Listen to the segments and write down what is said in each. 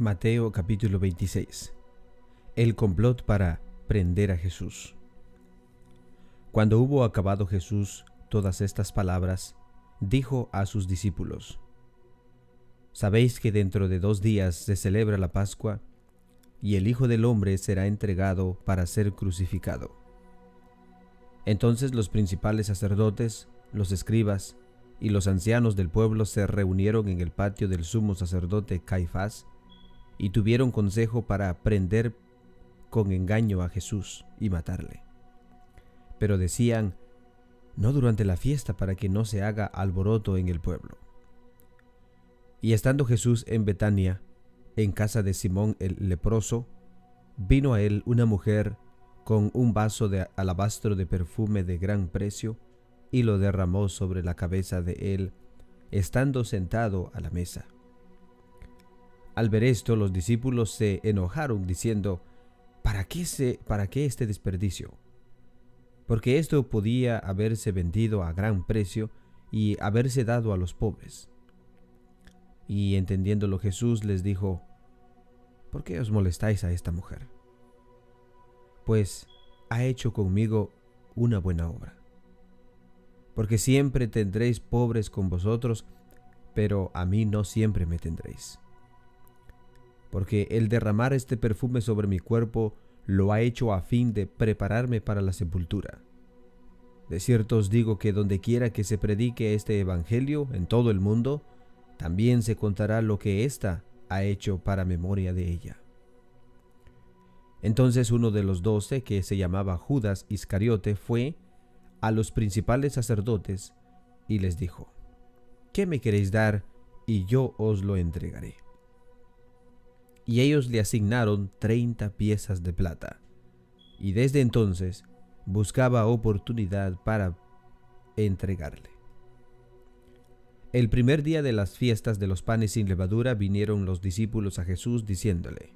Mateo capítulo 26 El complot para prender a Jesús Cuando hubo acabado Jesús todas estas palabras, dijo a sus discípulos, Sabéis que dentro de dos días se celebra la Pascua, y el Hijo del Hombre será entregado para ser crucificado. Entonces los principales sacerdotes, los escribas y los ancianos del pueblo se reunieron en el patio del sumo sacerdote Caifás y tuvieron consejo para prender con engaño a Jesús y matarle. Pero decían, no durante la fiesta para que no se haga alboroto en el pueblo. Y estando Jesús en Betania, en casa de Simón el leproso, vino a él una mujer con un vaso de alabastro de perfume de gran precio, y lo derramó sobre la cabeza de él, estando sentado a la mesa. Al ver esto, los discípulos se enojaron, diciendo, ¿Para qué, se, ¿Para qué este desperdicio? Porque esto podía haberse vendido a gran precio y haberse dado a los pobres. Y entendiéndolo Jesús les dijo, ¿por qué os molestáis a esta mujer? Pues ha hecho conmigo una buena obra. Porque siempre tendréis pobres con vosotros, pero a mí no siempre me tendréis porque el derramar este perfume sobre mi cuerpo lo ha hecho a fin de prepararme para la sepultura. De cierto os digo que donde quiera que se predique este Evangelio en todo el mundo, también se contará lo que ésta ha hecho para memoria de ella. Entonces uno de los doce, que se llamaba Judas Iscariote, fue a los principales sacerdotes y les dijo, ¿qué me queréis dar y yo os lo entregaré? Y ellos le asignaron treinta piezas de plata. Y desde entonces buscaba oportunidad para entregarle. El primer día de las fiestas de los panes sin levadura vinieron los discípulos a Jesús diciéndole,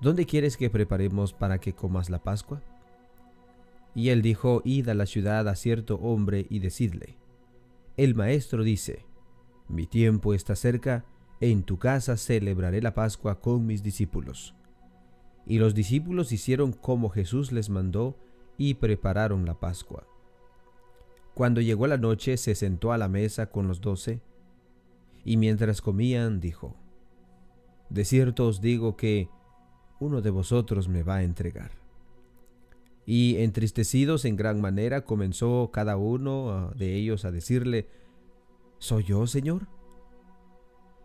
¿Dónde quieres que preparemos para que comas la Pascua? Y él dijo, Id a la ciudad a cierto hombre y decidle, El maestro dice, Mi tiempo está cerca, en tu casa celebraré la Pascua con mis discípulos. Y los discípulos hicieron como Jesús les mandó y prepararon la Pascua. Cuando llegó la noche se sentó a la mesa con los doce, y mientras comían dijo, De cierto os digo que uno de vosotros me va a entregar. Y entristecidos en gran manera comenzó cada uno ah, de ellos a decirle, ¿Soy yo, Señor?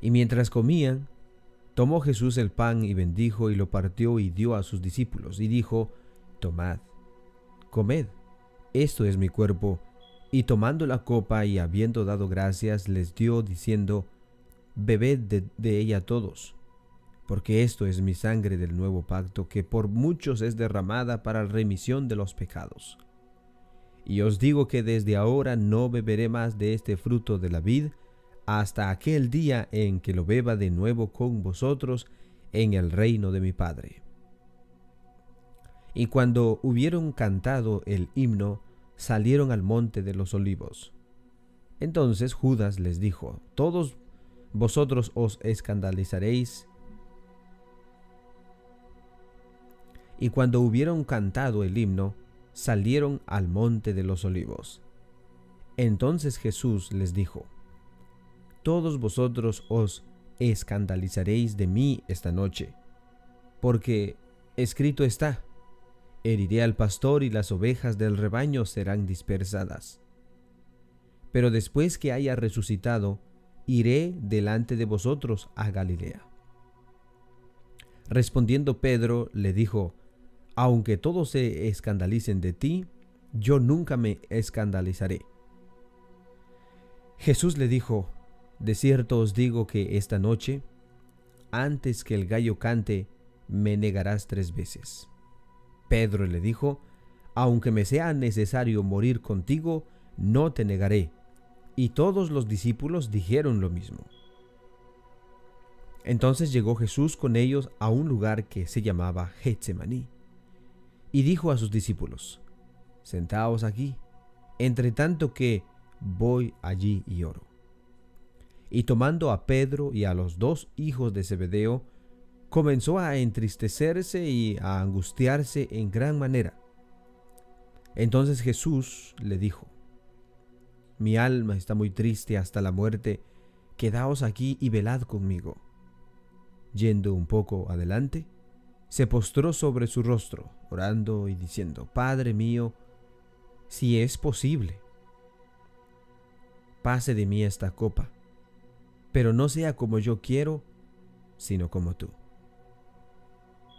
Y mientras comían, tomó Jesús el pan y bendijo y lo partió y dio a sus discípulos y dijo, Tomad, comed, esto es mi cuerpo. Y tomando la copa y habiendo dado gracias, les dio diciendo, Bebed de, ella todos, porque esto es mi sangre del nuevo pacto, que por muchos es derramada para remisión de los pecados. Y os digo que desde ahora no beberé más de este fruto de la vid, hasta aquel día en que lo beba de nuevo con vosotros en el reino de mi Padre. Y cuando hubieron cantado el himno, salieron al monte de los olivos. Entonces Judas les dijo, Todos vosotros os escandalizaréis. Y cuando hubieron cantado el himno, salieron al monte de los olivos. Entonces Jesús les dijo, todos vosotros os escandalizaréis de mí esta noche, porque escrito está, heriré al pastor y las ovejas del rebaño serán dispersadas. Pero después que haya resucitado, iré delante de vosotros a Galilea. Respondiendo Pedro le dijo, aunque todos se escandalicen de ti, yo nunca me escandalizaré. Jesús le dijo, de cierto os digo que esta noche, antes que el gallo cante, me negarás tres veces. Pedro le dijo, aunque me sea necesario morir contigo, no te negaré. Y todos los discípulos dijeron lo mismo. Entonces llegó Jesús con ellos a un lugar que se llamaba Getsemaní, y dijo a sus discípulos, Sentaos aquí, entre tanto que voy allí y oro. Y tomando a Pedro y a los dos hijos de Zebedeo, comenzó a entristecerse y a angustiarse en gran manera. Entonces Jesús le dijo, Mi alma está muy triste hasta la muerte, quedaos aquí y velad conmigo. Yendo un poco adelante, se postró sobre su rostro, orando y diciendo, Padre mío, si es posible, pase de mí esta copa, pero no sea como yo quiero, sino como tú.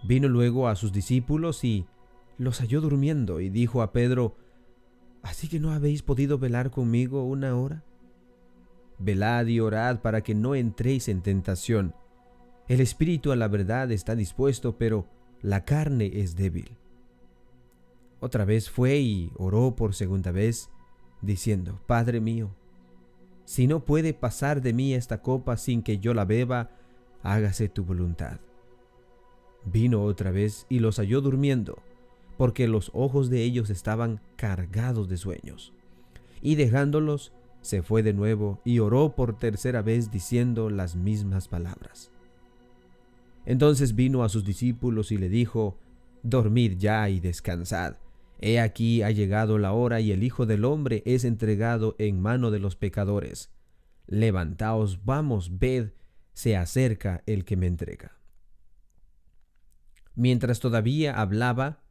Vino luego a sus discípulos y los halló durmiendo y dijo a Pedro, ¿Así que no habéis podido velar conmigo una hora? Velad y orad para que no entréis en tentación. El espíritu a la verdad está dispuesto, pero la carne es débil. Otra vez fue y oró por segunda vez, diciendo, Padre mío, si no puede pasar de mí esta copa sin que yo la beba, hágase tu voluntad. Vino otra vez y los halló durmiendo, porque los ojos de ellos estaban cargados de sueños. Y dejándolos, se fue de nuevo y oró por tercera vez diciendo las mismas palabras. Entonces vino a sus discípulos y le dijo, Dormid ya y descansad. He aquí ha llegado la hora y el Hijo del Hombre es entregado en mano de los pecadores. Levantaos, vamos, ved, se acerca el que me entrega. Mientras todavía hablaba,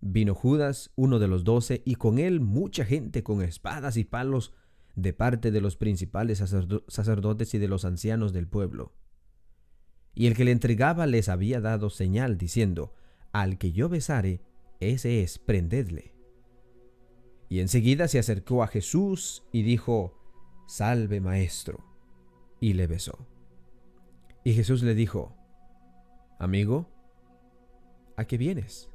vino Judas, uno de los doce, y con él mucha gente con espadas y palos de parte de los principales sacerdotes y de los ancianos del pueblo. Y el que le entregaba les había dado señal, diciendo, Al que yo besare, ese es, prendedle. Y enseguida se acercó a Jesús y dijo, Salve maestro, y le besó. Y Jesús le dijo, Amigo, ¿a qué vienes?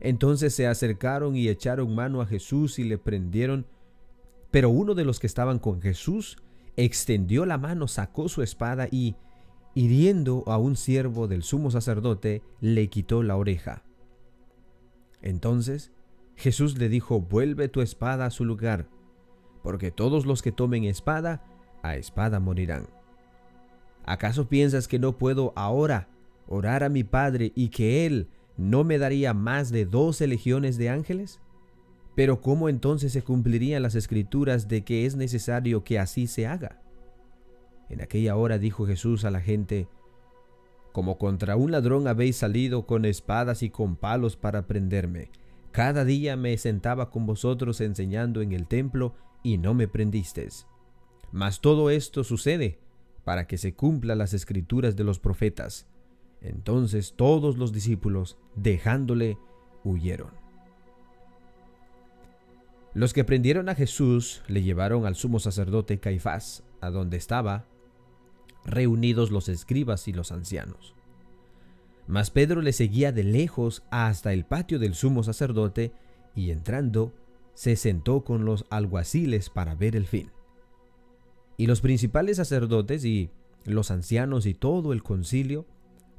Entonces se acercaron y echaron mano a Jesús y le prendieron, pero uno de los que estaban con Jesús extendió la mano, sacó su espada y, hiriendo a un siervo del sumo sacerdote, le quitó la oreja. Entonces Jesús le dijo, vuelve tu espada a su lugar, porque todos los que tomen espada, a espada morirán. ¿Acaso piensas que no puedo ahora orar a mi Padre y que Él no me daría más de doce legiones de ángeles? Pero ¿cómo entonces se cumplirían las escrituras de que es necesario que así se haga? En aquella hora dijo Jesús a la gente, Como contra un ladrón habéis salido con espadas y con palos para prenderme. Cada día me sentaba con vosotros enseñando en el templo y no me prendisteis. Mas todo esto sucede para que se cumplan las escrituras de los profetas. Entonces todos los discípulos, dejándole, huyeron. Los que prendieron a Jesús le llevaron al sumo sacerdote Caifás, a donde estaba reunidos los escribas y los ancianos. Mas Pedro le seguía de lejos hasta el patio del sumo sacerdote y entrando, se sentó con los alguaciles para ver el fin. Y los principales sacerdotes y los ancianos y todo el concilio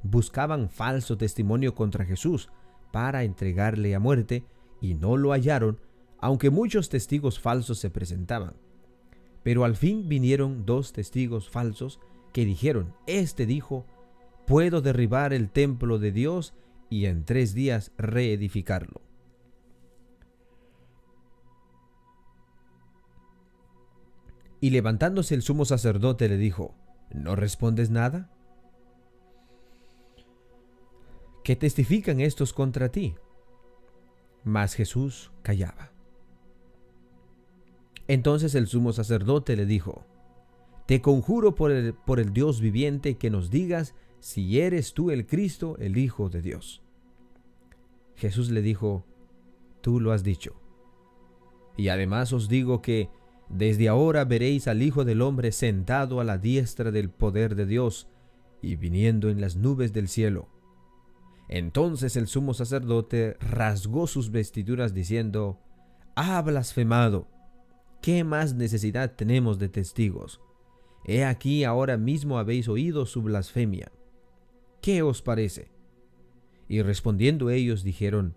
buscaban falso testimonio contra Jesús para entregarle a muerte y no lo hallaron, aunque muchos testigos falsos se presentaban. Pero al fin vinieron dos testigos falsos que dijeron, Este dijo, puedo derribar el templo de Dios y en tres días reedificarlo. Y levantándose el sumo sacerdote le dijo, ¿no respondes nada? ¿Qué testifican estos contra ti? Mas Jesús callaba. Entonces el sumo sacerdote le dijo, te conjuro por el, por el Dios viviente que nos digas si eres tú el Cristo, el Hijo de Dios. Jesús le dijo, tú lo has dicho. Y además os digo que desde ahora veréis al Hijo del Hombre sentado a la diestra del poder de Dios y viniendo en las nubes del cielo. Entonces el sumo sacerdote rasgó sus vestiduras diciendo, Ha blasfemado. ¿Qué más necesidad tenemos de testigos? He aquí ahora mismo habéis oído su blasfemia. ¿Qué os parece? Y respondiendo ellos dijeron,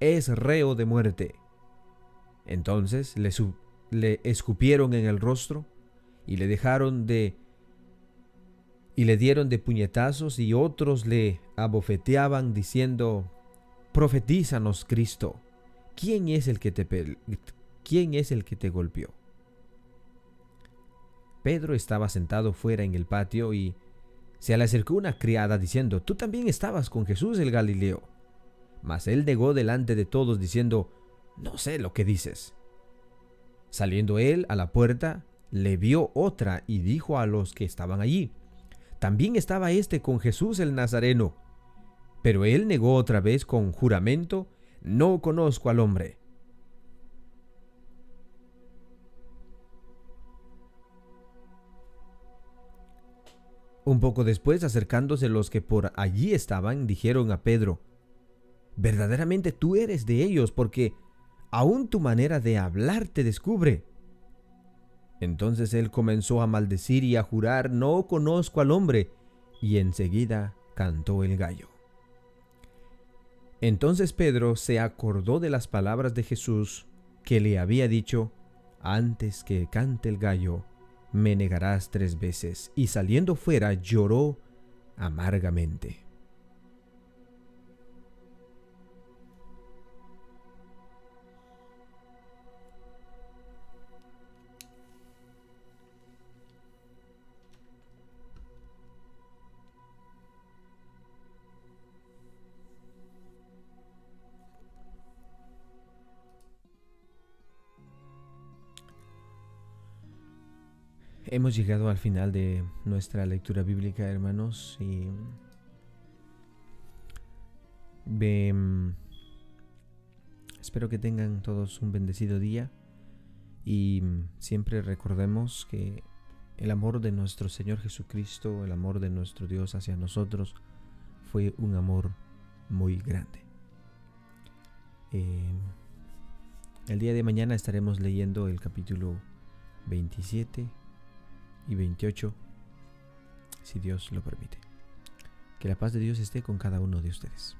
Es reo de muerte. Entonces le, escupieron en el rostro y le dejaron de y le dieron de puñetazos y otros le abofeteaban diciendo, Profetízanos Cristo, ¿quién es el que te, quién es el que te golpeó? Pedro estaba sentado fuera en el patio y se le acercó una criada diciendo, Tú también estabas con Jesús el Galileo. Mas él negó delante de todos diciendo, No sé lo que dices. Saliendo él a la puerta, le vio otra y dijo a los que estaban allí, también estaba éste con Jesús el Nazareno. Pero él negó otra vez con juramento, no conozco al hombre. Un poco después, acercándose los que por allí estaban, dijeron a Pedro, verdaderamente tú eres de ellos, porque aún tu manera de hablar te descubre. Entonces él comenzó a maldecir y a jurar, no conozco al hombre, y enseguida cantó el gallo. Entonces Pedro se acordó de las palabras de Jesús que le había dicho, antes que cante el gallo, me negarás tres veces, y saliendo fuera lloró amargamente. Hemos llegado al final de nuestra lectura bíblica, hermanos, y espero que tengan todos un bendecido día y siempre recordemos que el amor de nuestro Señor Jesucristo, el amor de nuestro Dios hacia nosotros, fue un amor muy grande. Eh, el día de mañana estaremos leyendo el capítulo 27 y 28, si Dios lo permite. Que la paz de Dios esté con cada uno de ustedes.